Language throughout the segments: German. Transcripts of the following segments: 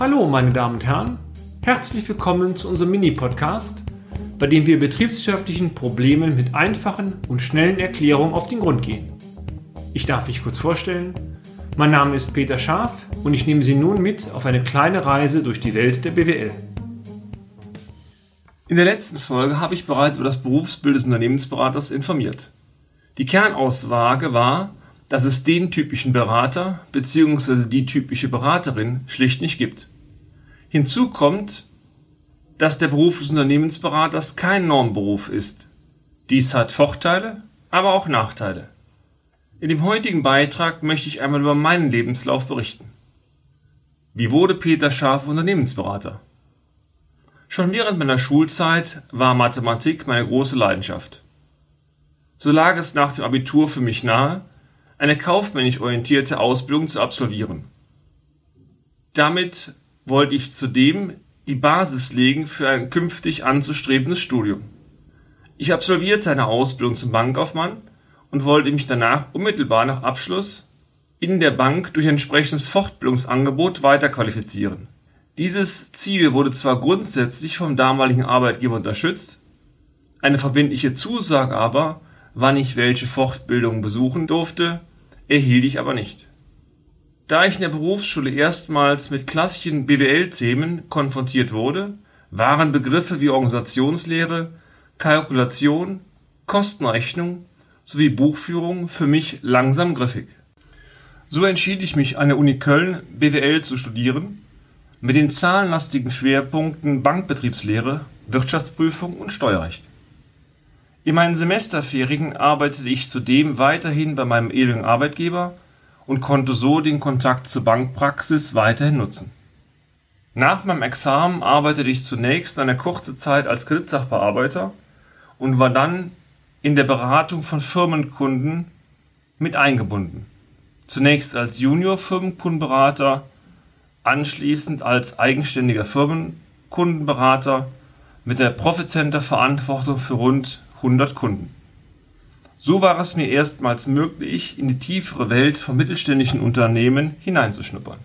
Hallo, meine Damen und Herren. Herzlich willkommen zu unserem Mini-Podcast, bei dem wir betriebswirtschaftlichen Problemen mit einfachen und schnellen Erklärungen auf den Grund gehen. Ich darf mich kurz vorstellen. Mein Name ist Peter Scharf und ich nehme Sie nun mit auf eine kleine Reise durch die Welt der BWL. In der letzten Folge habe ich bereits über das Berufsbild des Unternehmensberaters informiert. Die Kernaussage war, dass es den typischen Berater bzw. die typische Beraterin schlicht nicht gibt. Hinzu kommt, dass der Beruf des Unternehmensberaters kein Normberuf ist. Dies hat Vorteile, aber auch Nachteile. In dem heutigen Beitrag möchte ich einmal über meinen Lebenslauf berichten. Wie wurde Peter Scharf Unternehmensberater? Schon während meiner Schulzeit war Mathematik meine große Leidenschaft. So lag es nach dem Abitur für mich nahe, eine kaufmännisch orientierte Ausbildung zu absolvieren. Damit wollte ich zudem die Basis legen für ein künftig anzustrebendes Studium. Ich absolvierte eine Ausbildung zum Bankkaufmann und wollte mich danach unmittelbar nach Abschluss in der Bank durch entsprechendes Fortbildungsangebot weiterqualifizieren. Dieses Ziel wurde zwar grundsätzlich vom damaligen Arbeitgeber unterstützt, eine verbindliche Zusage aber, wann ich welche Fortbildung besuchen durfte, erhielt ich aber nicht. Da ich in der Berufsschule erstmals mit klassischen BWL-Themen konfrontiert wurde, waren Begriffe wie Organisationslehre, Kalkulation, Kostenrechnung sowie Buchführung für mich langsam griffig. So entschied ich mich an der Uni Köln BWL zu studieren, mit den zahlenlastigen Schwerpunkten Bankbetriebslehre, Wirtschaftsprüfung und Steuerrecht. In meinen Semesterferien arbeitete ich zudem weiterhin bei meinem ehemaligen Arbeitgeber und konnte so den Kontakt zur Bankpraxis weiterhin nutzen. Nach meinem Examen arbeitete ich zunächst eine kurze Zeit als Kreditsachbearbeiter und war dann in der Beratung von Firmenkunden mit eingebunden. Zunächst als Junior-Firmenkundenberater, anschließend als eigenständiger Firmenkundenberater mit der Profitcenter-Verantwortung für rund 100 Kunden. So war es mir erstmals möglich, in die tiefere Welt von mittelständischen Unternehmen hineinzuschnuppern.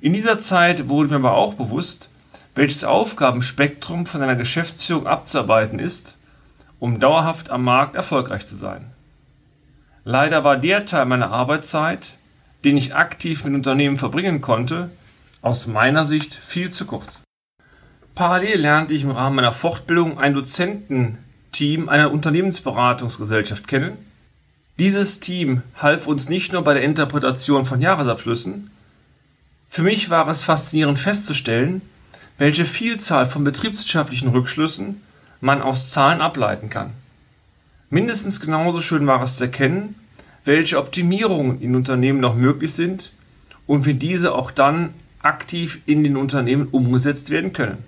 In dieser Zeit wurde mir aber auch bewusst, welches Aufgabenspektrum von einer Geschäftsführung abzuarbeiten ist, um dauerhaft am Markt erfolgreich zu sein. Leider war der Teil meiner Arbeitszeit, den ich aktiv mit Unternehmen verbringen konnte, aus meiner Sicht viel zu kurz. Parallel lernte ich im Rahmen meiner Fortbildung ein Dozenten Team einer Unternehmensberatungsgesellschaft kennen. Dieses Team half uns nicht nur bei der Interpretation von Jahresabschlüssen. Für mich war es faszinierend festzustellen, welche Vielzahl von betriebswirtschaftlichen Rückschlüssen man aus Zahlen ableiten kann. Mindestens genauso schön war es zu erkennen, welche Optimierungen in Unternehmen noch möglich sind und wie diese auch dann aktiv in den Unternehmen umgesetzt werden können.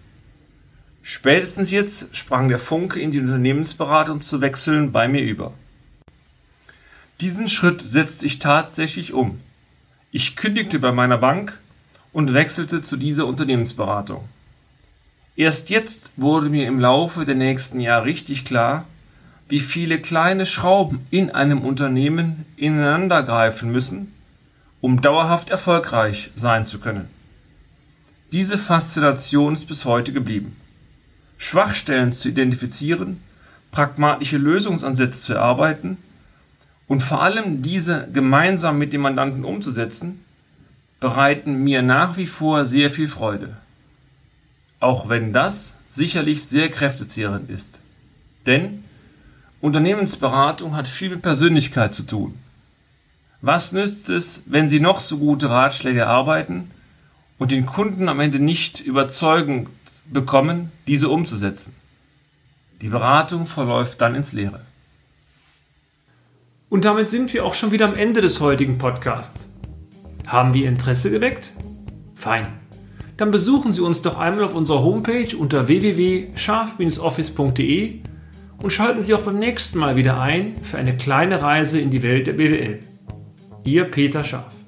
Spätestens jetzt sprang der Funke in die Unternehmensberatung zu wechseln bei mir über. Diesen Schritt setzte ich tatsächlich um. Ich kündigte bei meiner Bank und wechselte zu dieser Unternehmensberatung. Erst jetzt wurde mir im Laufe der nächsten Jahre richtig klar, wie viele kleine Schrauben in einem Unternehmen ineinandergreifen müssen, um dauerhaft erfolgreich sein zu können. Diese Faszination ist bis heute geblieben. Schwachstellen zu identifizieren, pragmatische Lösungsansätze zu erarbeiten und vor allem diese gemeinsam mit dem Mandanten umzusetzen, bereiten mir nach wie vor sehr viel Freude. Auch wenn das sicherlich sehr kräftezehrend ist. Denn Unternehmensberatung hat viel mit Persönlichkeit zu tun. Was nützt es, wenn Sie noch so gute Ratschläge arbeiten und den Kunden am Ende nicht überzeugen bekommen, diese umzusetzen. Die Beratung verläuft dann ins Leere. Und damit sind wir auch schon wieder am Ende des heutigen Podcasts. Haben wir Interesse geweckt? Fein. Dann besuchen Sie uns doch einmal auf unserer Homepage unter www.scharf-office.de und schalten Sie auch beim nächsten Mal wieder ein für eine kleine Reise in die Welt der BWL. Ihr Peter Scharf.